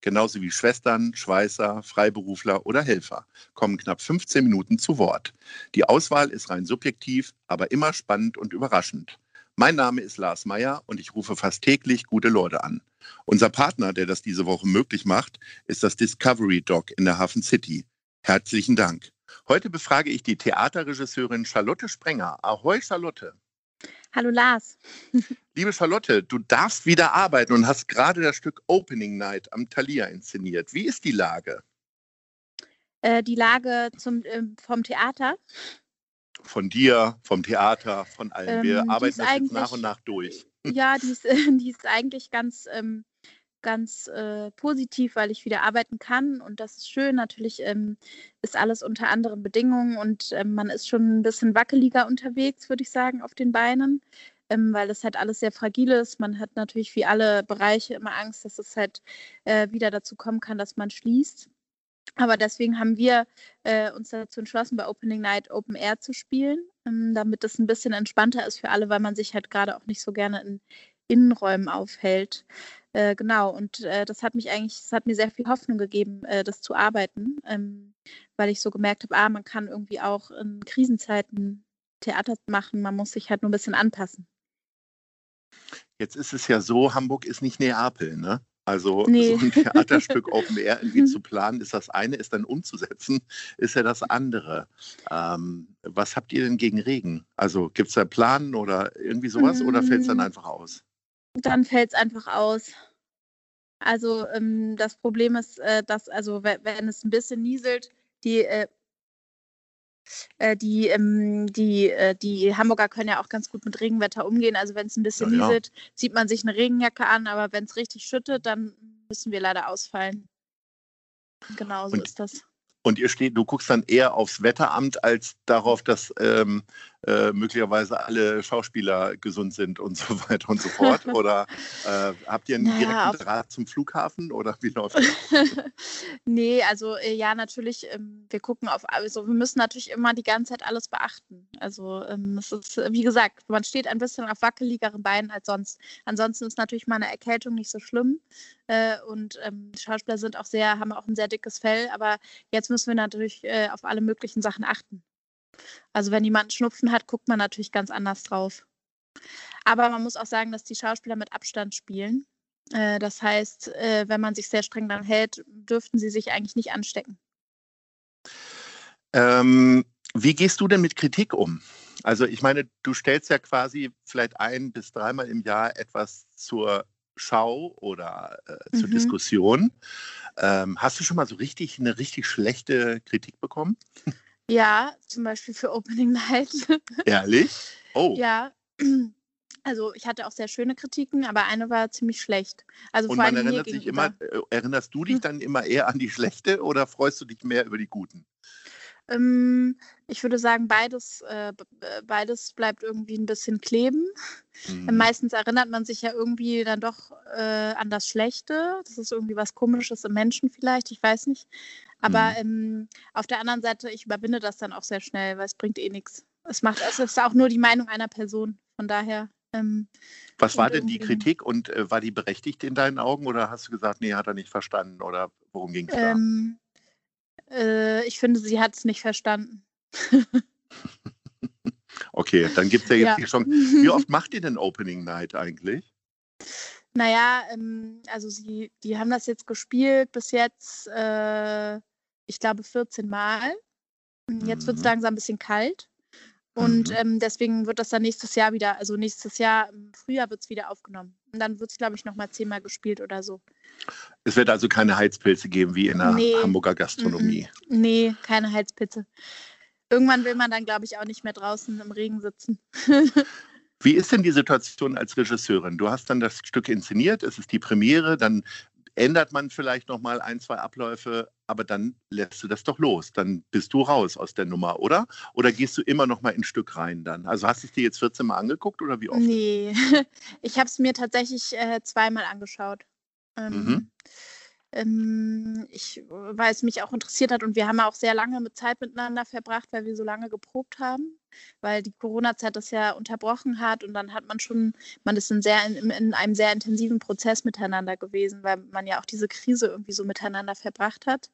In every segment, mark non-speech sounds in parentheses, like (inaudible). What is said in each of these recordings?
genauso wie Schwestern, Schweißer, Freiberufler oder Helfer, kommen knapp 15 Minuten zu Wort. Die Auswahl ist rein subjektiv, aber immer spannend und überraschend. Mein Name ist Lars Meyer und ich rufe fast täglich gute Leute an. Unser Partner, der das diese Woche möglich macht, ist das Discovery Dog in der Hafen City. Herzlichen Dank. Heute befrage ich die Theaterregisseurin Charlotte Sprenger. Ahoi, Charlotte. Hallo Lars. (laughs) Liebe Charlotte, du darfst wieder arbeiten und hast gerade das Stück Opening Night am Thalia inszeniert. Wie ist die Lage? Äh, die Lage zum, äh, vom Theater? Von dir, vom Theater, von allen. Wir ähm, arbeiten das jetzt nach und nach durch. Ja, die ist, (laughs) die ist eigentlich ganz ähm, ganz äh, positiv, weil ich wieder arbeiten kann und das ist schön. Natürlich ähm, ist alles unter anderen Bedingungen und ähm, man ist schon ein bisschen wackeliger unterwegs, würde ich sagen, auf den Beinen, ähm, weil das halt alles sehr fragil ist. Man hat natürlich wie alle Bereiche immer Angst, dass es halt äh, wieder dazu kommen kann, dass man schließt. Aber deswegen haben wir äh, uns dazu entschlossen, bei Opening Night Open Air zu spielen, ähm, damit es ein bisschen entspannter ist für alle, weil man sich halt gerade auch nicht so gerne in Innenräumen aufhält. Äh, genau, und äh, das hat mich eigentlich, das hat mir sehr viel Hoffnung gegeben, äh, das zu arbeiten, ähm, weil ich so gemerkt habe, ah, man kann irgendwie auch in Krisenzeiten Theater machen, man muss sich halt nur ein bisschen anpassen. Jetzt ist es ja so, Hamburg ist nicht Neapel, ne? Also nee. so ein Theaterstück (laughs) Open Air irgendwie zu planen, ist das eine, ist dann umzusetzen, ist ja das andere. Ähm, was habt ihr denn gegen Regen? Also gibt es da Planen oder irgendwie sowas oder fällt es dann einfach aus? Dann fällt es einfach aus. Also ähm, das Problem ist, äh, dass, also wenn es ein bisschen nieselt, die, äh, äh, die, ähm, die, äh, die Hamburger können ja auch ganz gut mit Regenwetter umgehen. Also wenn es ein bisschen ja, nieselt, ja. zieht man sich eine Regenjacke an, aber wenn es richtig schüttet, dann müssen wir leider ausfallen. Genau so Und ist das. Und ihr steht, du guckst dann eher aufs Wetteramt als darauf, dass ähm, äh, möglicherweise alle Schauspieler gesund sind und so weiter und so fort? (laughs) Oder äh, habt ihr einen naja, direkten Draht zum Flughafen oder wie läuft das? (laughs) nee, also äh, ja, natürlich, ähm, wir gucken auf, also wir müssen natürlich immer die ganze Zeit alles beachten. Also ähm, es ist, wie gesagt, man steht ein bisschen auf wackeligeren Beinen als sonst. Ansonsten ist natürlich mal eine Erkältung nicht so schlimm. Äh, und ähm, Schauspieler sind auch sehr, haben auch ein sehr dickes Fell, aber jetzt müssen wir natürlich äh, auf alle möglichen Sachen achten. Also wenn jemand Schnupfen hat, guckt man natürlich ganz anders drauf. Aber man muss auch sagen, dass die Schauspieler mit Abstand spielen. Äh, das heißt, äh, wenn man sich sehr streng dann hält, dürften sie sich eigentlich nicht anstecken. Ähm, wie gehst du denn mit Kritik um? Also ich meine, du stellst ja quasi vielleicht ein bis dreimal im Jahr etwas zur Schau oder äh, zur mhm. Diskussion. Ähm, hast du schon mal so richtig eine richtig schlechte Kritik bekommen? Ja, zum Beispiel für Opening (laughs) Night. Ehrlich? Oh. Ja. (clears throat) Also ich hatte auch sehr schöne Kritiken, aber eine war ziemlich schlecht. Also Und man erinnert sich immer, äh, erinnerst du dich hm. dann immer eher an die schlechte oder freust du dich mehr über die guten? Ähm, ich würde sagen, beides, äh, beides bleibt irgendwie ein bisschen kleben. Mhm. Meistens erinnert man sich ja irgendwie dann doch äh, an das Schlechte. Das ist irgendwie was Komisches im Menschen vielleicht, ich weiß nicht. Aber mhm. ähm, auf der anderen Seite, ich überwinde das dann auch sehr schnell, weil es bringt eh nichts. Es macht, es ist auch nur die Meinung einer Person. Von daher. Ähm, was war denn die Kritik und äh, war die berechtigt in deinen Augen oder hast du gesagt, nee, hat er nicht verstanden oder worum ging es da? Ähm, äh, ich finde, sie hat es nicht verstanden. okay, dann gibt es ja jetzt ja. die Chance. Wie oft macht ihr denn Opening Night eigentlich? Naja, ähm, also sie, die haben das jetzt gespielt bis jetzt, äh, ich glaube, 14 Mal. Jetzt wird es mhm. langsam ein bisschen kalt. Und mhm. ähm, deswegen wird das dann nächstes Jahr wieder, also nächstes Jahr im Frühjahr wird es wieder aufgenommen. Und dann wird es, glaube ich, nochmal zehnmal gespielt oder so. Es wird also keine Heizpilze geben wie in der nee. Hamburger Gastronomie. Mhm. Nee, keine Heizpilze. Irgendwann will man dann, glaube ich, auch nicht mehr draußen im Regen sitzen. (laughs) Wie ist denn die Situation als Regisseurin? Du hast dann das Stück inszeniert, es ist die Premiere, dann ändert man vielleicht noch mal ein, zwei Abläufe, aber dann lässt du das doch los. Dann bist du raus aus der Nummer, oder? Oder gehst du immer noch mal in ein Stück rein dann? Also hast du es dir jetzt 14 Mal angeguckt oder wie oft? Nee, (laughs) ich habe es mir tatsächlich äh, zweimal angeschaut. Ähm, mhm. Ähm, ich, weil es mich auch interessiert hat und wir haben auch sehr lange mit Zeit miteinander verbracht, weil wir so lange geprobt haben, weil die Corona-Zeit das ja unterbrochen hat und dann hat man schon, man ist in, sehr, in, in einem sehr intensiven Prozess miteinander gewesen, weil man ja auch diese Krise irgendwie so miteinander verbracht hat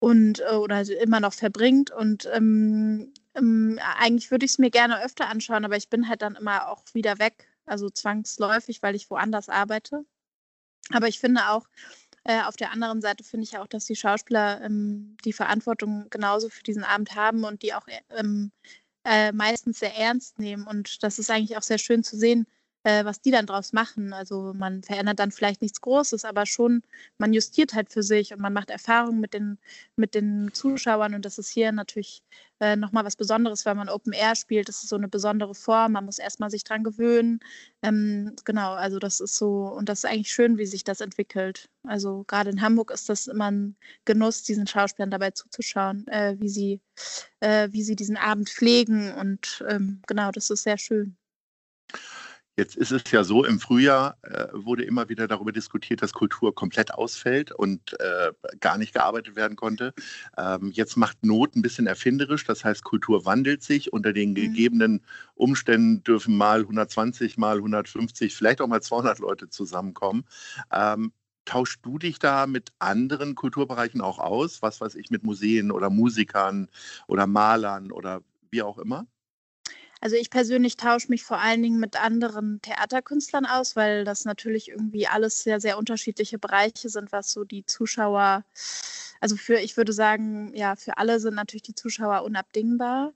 und äh, oder immer noch verbringt und ähm, ähm, eigentlich würde ich es mir gerne öfter anschauen, aber ich bin halt dann immer auch wieder weg, also zwangsläufig, weil ich woanders arbeite. Aber ich finde auch, äh, auf der anderen Seite finde ich auch, dass die Schauspieler ähm, die Verantwortung genauso für diesen Abend haben und die auch ähm, äh, meistens sehr ernst nehmen. Und das ist eigentlich auch sehr schön zu sehen, äh, was die dann draus machen. Also man verändert dann vielleicht nichts Großes, aber schon, man justiert halt für sich und man macht Erfahrungen mit den, mit den Zuschauern und das ist hier natürlich äh, nochmal was Besonderes, weil man Open Air spielt. Das ist so eine besondere Form, man muss erstmal sich dran gewöhnen. Ähm, genau, also das ist so, und das ist eigentlich schön, wie sich das entwickelt. Also gerade in Hamburg ist das immer ein Genuss, diesen Schauspielern dabei zuzuschauen, äh, wie, sie, äh, wie sie diesen Abend pflegen und ähm, genau, das ist sehr schön. Jetzt ist es ja so, im Frühjahr äh, wurde immer wieder darüber diskutiert, dass Kultur komplett ausfällt und äh, gar nicht gearbeitet werden konnte. Ähm, jetzt macht Not ein bisschen erfinderisch, das heißt, Kultur wandelt sich. Unter den mhm. gegebenen Umständen dürfen mal 120, mal 150, vielleicht auch mal 200 Leute zusammenkommen. Ähm, tauschst du dich da mit anderen Kulturbereichen auch aus? Was weiß ich, mit Museen oder Musikern oder Malern oder wie auch immer? Also ich persönlich tausche mich vor allen Dingen mit anderen Theaterkünstlern aus, weil das natürlich irgendwie alles sehr, sehr unterschiedliche Bereiche sind, was so die Zuschauer, also für, ich würde sagen, ja, für alle sind natürlich die Zuschauer unabdingbar.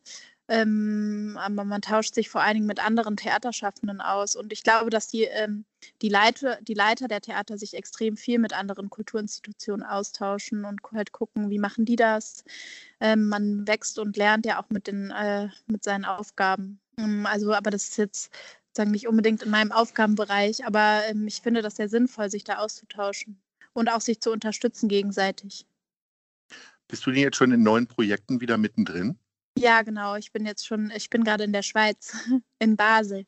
Ähm, aber man tauscht sich vor allen Dingen mit anderen Theaterschaffenden aus. Und ich glaube, dass die, ähm, die, Leiter, die Leiter der Theater sich extrem viel mit anderen Kulturinstitutionen austauschen und halt gucken, wie machen die das. Ähm, man wächst und lernt ja auch mit, den, äh, mit seinen Aufgaben. Ähm, also, aber das ist jetzt sagen nicht unbedingt in meinem Aufgabenbereich, aber ähm, ich finde das sehr sinnvoll, sich da auszutauschen und auch sich zu unterstützen gegenseitig. Bist du denn jetzt schon in neuen Projekten wieder mittendrin? Ja, genau. Ich bin jetzt schon, ich bin gerade in der Schweiz, (laughs) in Basel.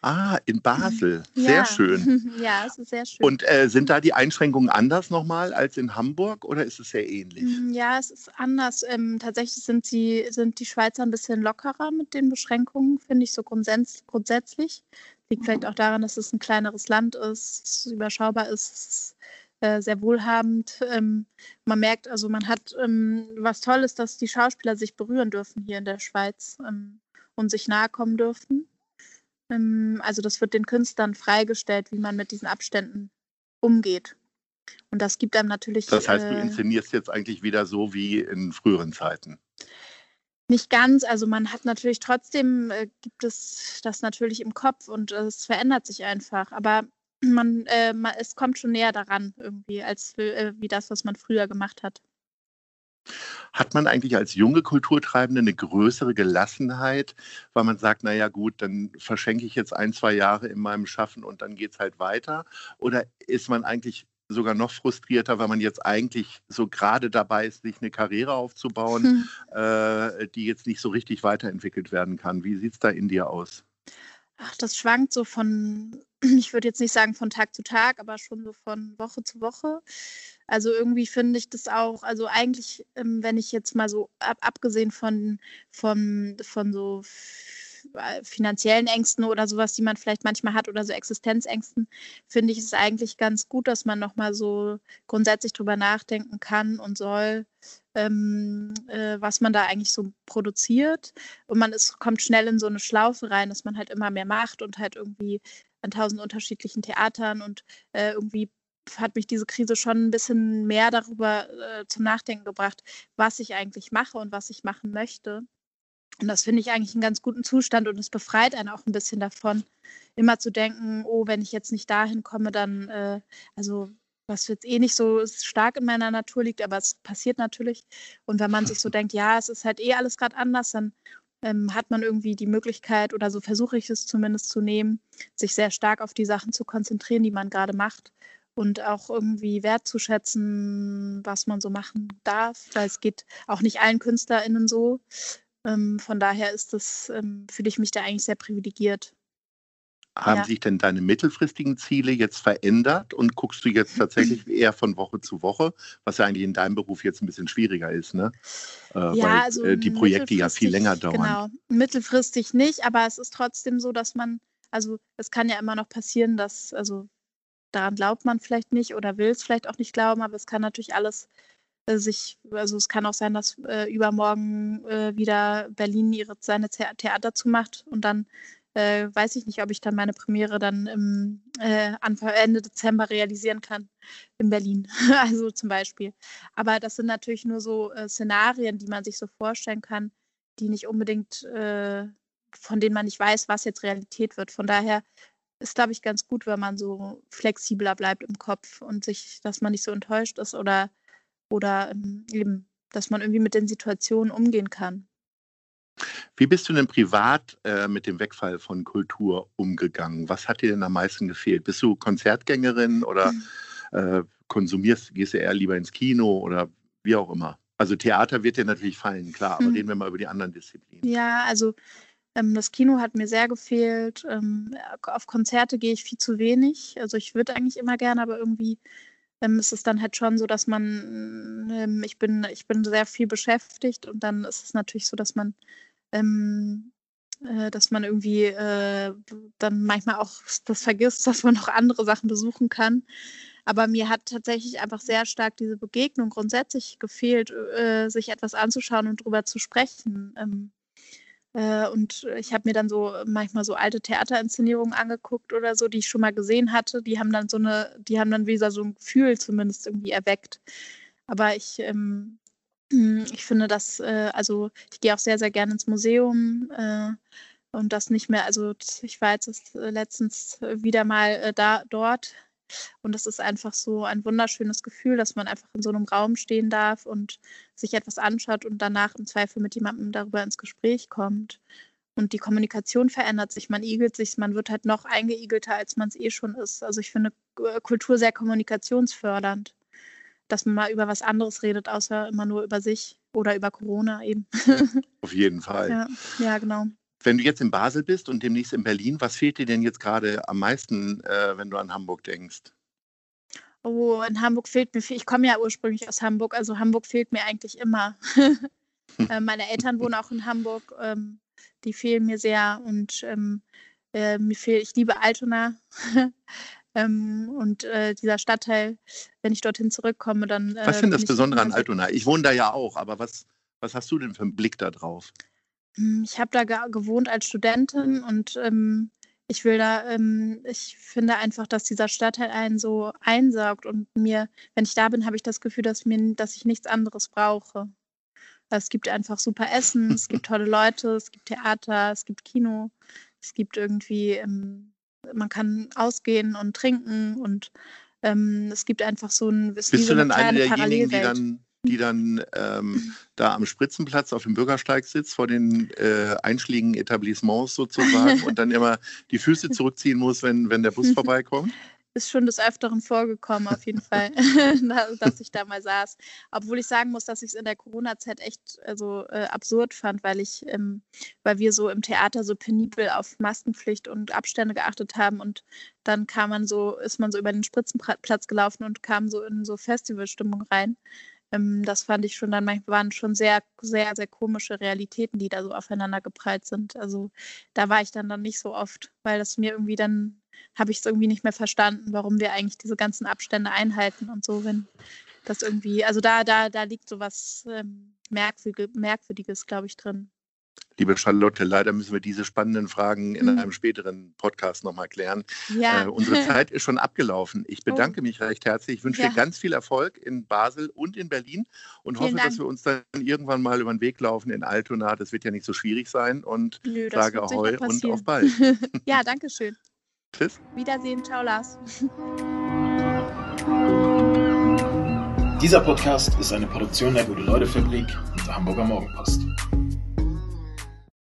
Ah, in Basel. Sehr ja. schön. (laughs) Ja, es ist sehr schön. Und äh, sind da die Einschränkungen anders nochmal als in Hamburg oder ist es sehr ähnlich? Mm, ja, es ist anders. Ähm, tatsächlich sind, sie, sind die Schweizer ein bisschen lockerer mit den Beschränkungen, finde ich so grundsätz grundsätzlich. Liegt vielleicht auch daran, dass es ein kleineres Land ist, es überschaubar ist, es äh, sehr wohlhabend. Ähm, man merkt also, man hat ähm, was Tolles, dass die Schauspieler sich berühren dürfen hier in der Schweiz ähm, und sich nahe kommen dürfen. Ähm, also das wird den Künstlern freigestellt, wie man mit diesen Abständen umgeht. Und das gibt einem natürlich. Das heißt, du äh, inszenierst jetzt eigentlich wieder so wie in früheren Zeiten. Nicht ganz, also man hat natürlich trotzdem, äh, gibt es das natürlich im Kopf und es verändert sich einfach. Aber man, äh, man, es kommt schon näher daran irgendwie, als äh, wie das, was man früher gemacht hat. Hat man eigentlich als junge Kulturtreibende eine größere Gelassenheit, weil man sagt, naja gut, dann verschenke ich jetzt ein, zwei Jahre in meinem Schaffen und dann geht es halt weiter? Oder ist man eigentlich sogar noch frustrierter, weil man jetzt eigentlich so gerade dabei ist, sich eine Karriere aufzubauen, hm. äh, die jetzt nicht so richtig weiterentwickelt werden kann? Wie sieht es da in dir aus? Ach, das schwankt so von, (clears throat) ich würde jetzt nicht sagen von Tag zu Tag, aber schon so von Woche zu Woche. Also irgendwie finde ich das auch, also eigentlich, ähm, wenn ich jetzt mal so ab, abgesehen von, von, von so finanziellen Ängsten oder sowas, die man vielleicht manchmal hat oder so Existenzängsten, finde ich es eigentlich ganz gut, dass man nochmal so grundsätzlich drüber nachdenken kann und soll, ähm, äh, was man da eigentlich so produziert. Und man ist, kommt schnell in so eine Schlaufe rein, dass man halt immer mehr macht und halt irgendwie an tausend unterschiedlichen Theatern und äh, irgendwie hat mich diese Krise schon ein bisschen mehr darüber äh, zum Nachdenken gebracht, was ich eigentlich mache und was ich machen möchte. Und das finde ich eigentlich einen ganz guten Zustand und es befreit einen auch ein bisschen davon, immer zu denken, oh, wenn ich jetzt nicht dahin komme, dann, äh, also was jetzt eh nicht so stark in meiner Natur liegt, aber es passiert natürlich. Und wenn man sich so (laughs) denkt, ja, es ist halt eh alles gerade anders, dann ähm, hat man irgendwie die Möglichkeit, oder so versuche ich es zumindest zu nehmen, sich sehr stark auf die Sachen zu konzentrieren, die man gerade macht und auch irgendwie wertzuschätzen, was man so machen darf, weil es geht auch nicht allen KünstlerInnen so. Ähm, von daher ist das, ähm, fühle ich mich da eigentlich sehr privilegiert. Haben ja. sich denn deine mittelfristigen Ziele jetzt verändert und guckst du jetzt tatsächlich (clears throat) eher von Woche zu Woche, was ja eigentlich in deinem Beruf jetzt ein bisschen schwieriger ist, ne? Äh, ja, weil also äh, die Projekte ja viel länger dauern. Genau, mittelfristig nicht, aber es ist trotzdem so, dass man, also es kann ja immer noch passieren, dass, also daran glaubt man vielleicht nicht oder will es vielleicht auch nicht glauben, aber es kann natürlich alles sich, also es kann auch sein, dass äh, übermorgen äh, wieder Berlin ihre, seine Theater zumacht und dann äh, weiß ich nicht, ob ich dann meine Premiere dann im äh, Anfang, Ende Dezember realisieren kann in Berlin. (laughs) also zum Beispiel. Aber das sind natürlich nur so äh, Szenarien, die man sich so vorstellen kann, die nicht unbedingt, äh, von denen man nicht weiß, was jetzt Realität wird. Von daher ist, glaube ich, ganz gut, wenn man so flexibler bleibt im Kopf und sich, dass man nicht so enttäuscht ist oder, oder ähm, eben, dass man irgendwie mit den Situationen umgehen kann. Wie bist du denn privat äh, mit dem Wegfall von Kultur umgegangen? Was hat dir denn am meisten gefehlt? Bist du Konzertgängerin oder mhm. äh, konsumierst, gehst du eher lieber ins Kino oder wie auch immer? Also Theater wird dir natürlich fallen, klar, aber mhm. reden wir mal über die anderen Disziplinen. Ja, also ähm, das Kino hat mir sehr gefehlt. Ähm, auf Konzerte gehe ich viel zu wenig. Also ich würde eigentlich immer gerne, aber irgendwie ähm, ist es dann halt schon so, dass man, ähm, ich bin, ich bin sehr viel beschäftigt und dann ist es natürlich so, dass man ähm, äh, dass man irgendwie äh, dann manchmal auch das vergisst, dass man noch andere Sachen besuchen kann. Aber mir hat tatsächlich einfach sehr stark diese Begegnung grundsätzlich gefehlt, äh, sich etwas anzuschauen und darüber zu sprechen. Ähm, äh, und ich habe mir dann so manchmal so alte Theaterinszenierungen angeguckt oder so, die ich schon mal gesehen hatte. Die haben dann so eine, die haben dann wieder so ein Gefühl zumindest irgendwie erweckt. Aber ich ähm, hm, (clears throat) ich finde das, äh, also ich gehe auch sehr, sehr gerne ins Museum äh, und das nicht mehr, also ich war jetzt äh, letztens wieder mal äh, da dort und es ist einfach so ein wunderschönes Gefühl, dass man einfach in so einem Raum stehen darf und sich etwas anschaut und danach im Zweifel mit jemandem darüber ins Gespräch kommt. Und die Kommunikation verändert sich, man igelt sich, man wird halt noch eingeigelter, als man es eh schon ist. Also ich finde Kultur sehr kommunikationsfördernd dass man mal über was anderes redet, außer immer nur über sich oder über Corona eben. (laughs) Auf jeden Fall. Ja, ja, genau. Wenn du jetzt in Basel bist und demnächst in Berlin, was fehlt dir denn jetzt gerade am meisten, äh, wenn du an Hamburg denkst? Oh, in Hamburg fehlt mir viel. Ich komme ja ursprünglich aus Hamburg, also Hamburg fehlt mir eigentlich immer. (laughs) äh, meine Eltern wohnen auch in Hamburg. Ähm, die fehlen mir sehr und ähm, äh, mir fehlt, ich liebe Altona. (laughs) Ähm, und äh, dieser Stadtteil, wenn ich dorthin zurückkomme, dann. Äh, was finde das Besondere an Altona? Ich wohne da ja auch, aber was, was hast du denn für einen Blick da drauf? Hm, ich habe da gewohnt als Studentin und ähm, ich will da, ähm, ich finde einfach, dass dieser Stadtteil einen so einsaugt und mir, wenn ich da bin, habe ich das Gefühl, dass mir, dass ich nichts anderes brauche. Es gibt einfach super Essen, es gibt (laughs) tolle Leute, es gibt Theater, es gibt Kino, es gibt irgendwie ähm, man kann ausgehen und trinken und ähm, es gibt einfach so ein Bist du denn eine derjenigen, die dann, die dann ähm, da am Spritzenplatz auf dem Bürgersteig sitzt, vor den äh, einschlägigen Etablissements sozusagen und dann immer die Füße zurückziehen muss, wenn, wenn der Bus (laughs) vorbeikommt? ist schon des Öfteren vorgekommen, auf jeden Fall, (laughs) dass ich da mal saß. Obwohl ich sagen muss, dass ich es in der Corona-Zeit echt also, äh, absurd fand, weil ich, ähm, weil wir so im Theater so penibel auf Maskenpflicht und Abstände geachtet haben und dann kam man so, ist man so über den Spritzenplatz gelaufen und kam so in so Festivalstimmung rein. Ähm, das fand ich schon dann manchmal waren schon sehr, sehr, sehr komische Realitäten, die da so aufeinander geprallt sind. Also da war ich dann dann nicht so oft, weil das mir irgendwie dann habe ich es irgendwie nicht mehr verstanden, warum wir eigentlich diese ganzen Abstände einhalten und so, wenn das irgendwie, also da, da, da liegt so was ähm, Merkwürdiges, Merkwürdiges glaube ich, drin. Liebe Charlotte, leider müssen wir diese spannenden Fragen in mhm. einem späteren Podcast nochmal klären. Ja. Äh, unsere (laughs) Zeit ist schon abgelaufen. Ich oh. bedanke oh. mich recht herzlich. Ich wünsche ja. dir ganz viel Erfolg in Basel und in Berlin und Vielen hoffe, Dank. dass wir uns dann irgendwann mal über den Weg laufen in Altona. Das wird ja nicht so schwierig sein und Nö, sage Ahoi und auf bald. (laughs) ja, danke schön. Tschüss. Wiedersehen. Ciao, Lars. Dieser Podcast ist eine Produktion der Gute-Leute-Fabrik und der Hamburger Morgenpost.